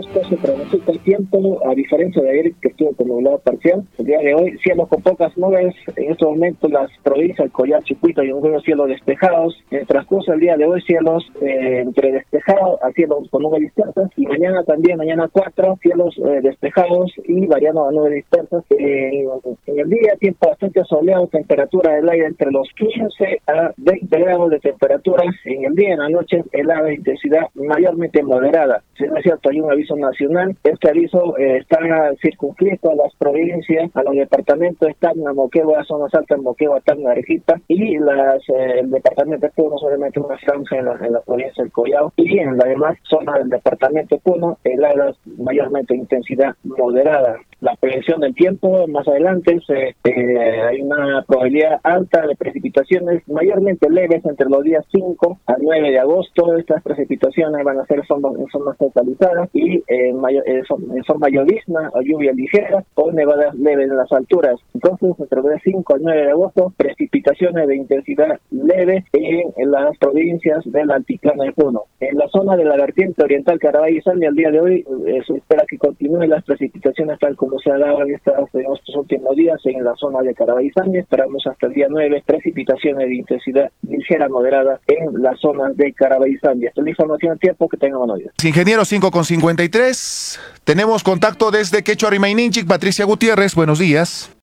agosto se pronostica el tiempo, a diferencia de ayer que estuvo con nublado parcial. El día de hoy, cielos con pocas nubes. En estos momentos, las provincias, el Collar, Chicuito y un cielos despejados. En el transcurso del día de hoy, cielos eh, entre despejados a cielos con nubes dispersas. Y mañana también, mañana 4, cielos eh, despejados y variando a nubes dispersas. en el día, tiempo bastante soleado, temperatura del aire entre los 15 a 20 grados de temperatura. En el día, en la noche, helada intensidad mayormente moderada. Si no es cierto, hay un aviso nacional. Este aviso eh, está circunscrito a las provincias, a los departamentos de Tacna, Moquegua, zonas altas, Moquegua, Tacna, Arequipa y eh, el departamento de Puno, solamente una franja en la, en la provincia del Collao y en la demás zona del departamento de Puno, heladas mayormente de intensidad moderada la prevención del tiempo, más adelante se, eh, hay una probabilidad alta de precipitaciones mayormente leves entre los días 5 a 9 de agosto. Estas precipitaciones van a ser en forma focalizadas y en, mayor, en forma llovizna o lluvia ligera o nevadas leves en las alturas. Entonces, entre los días 5 a 9 de agosto, precipitaciones de intensidad leve en, las provincias del altiplano de Puno. En la zona de la vertiente oriental Carabay y Sani, al día de hoy eh, se espera que continúen las precipitaciones tal como se ha dado en, estos últimos días en la zona de Carabayzán. Esperamos hasta el día 9 precipitaciones de intensidad ligera moderada en la zona de Carabayzán. Esta es la información a tiempo que tenga buenos días. Ingeniero 5 con 53. Tenemos contacto desde Quechua Rimaininchik, Patricia Gutiérrez. Buenos días.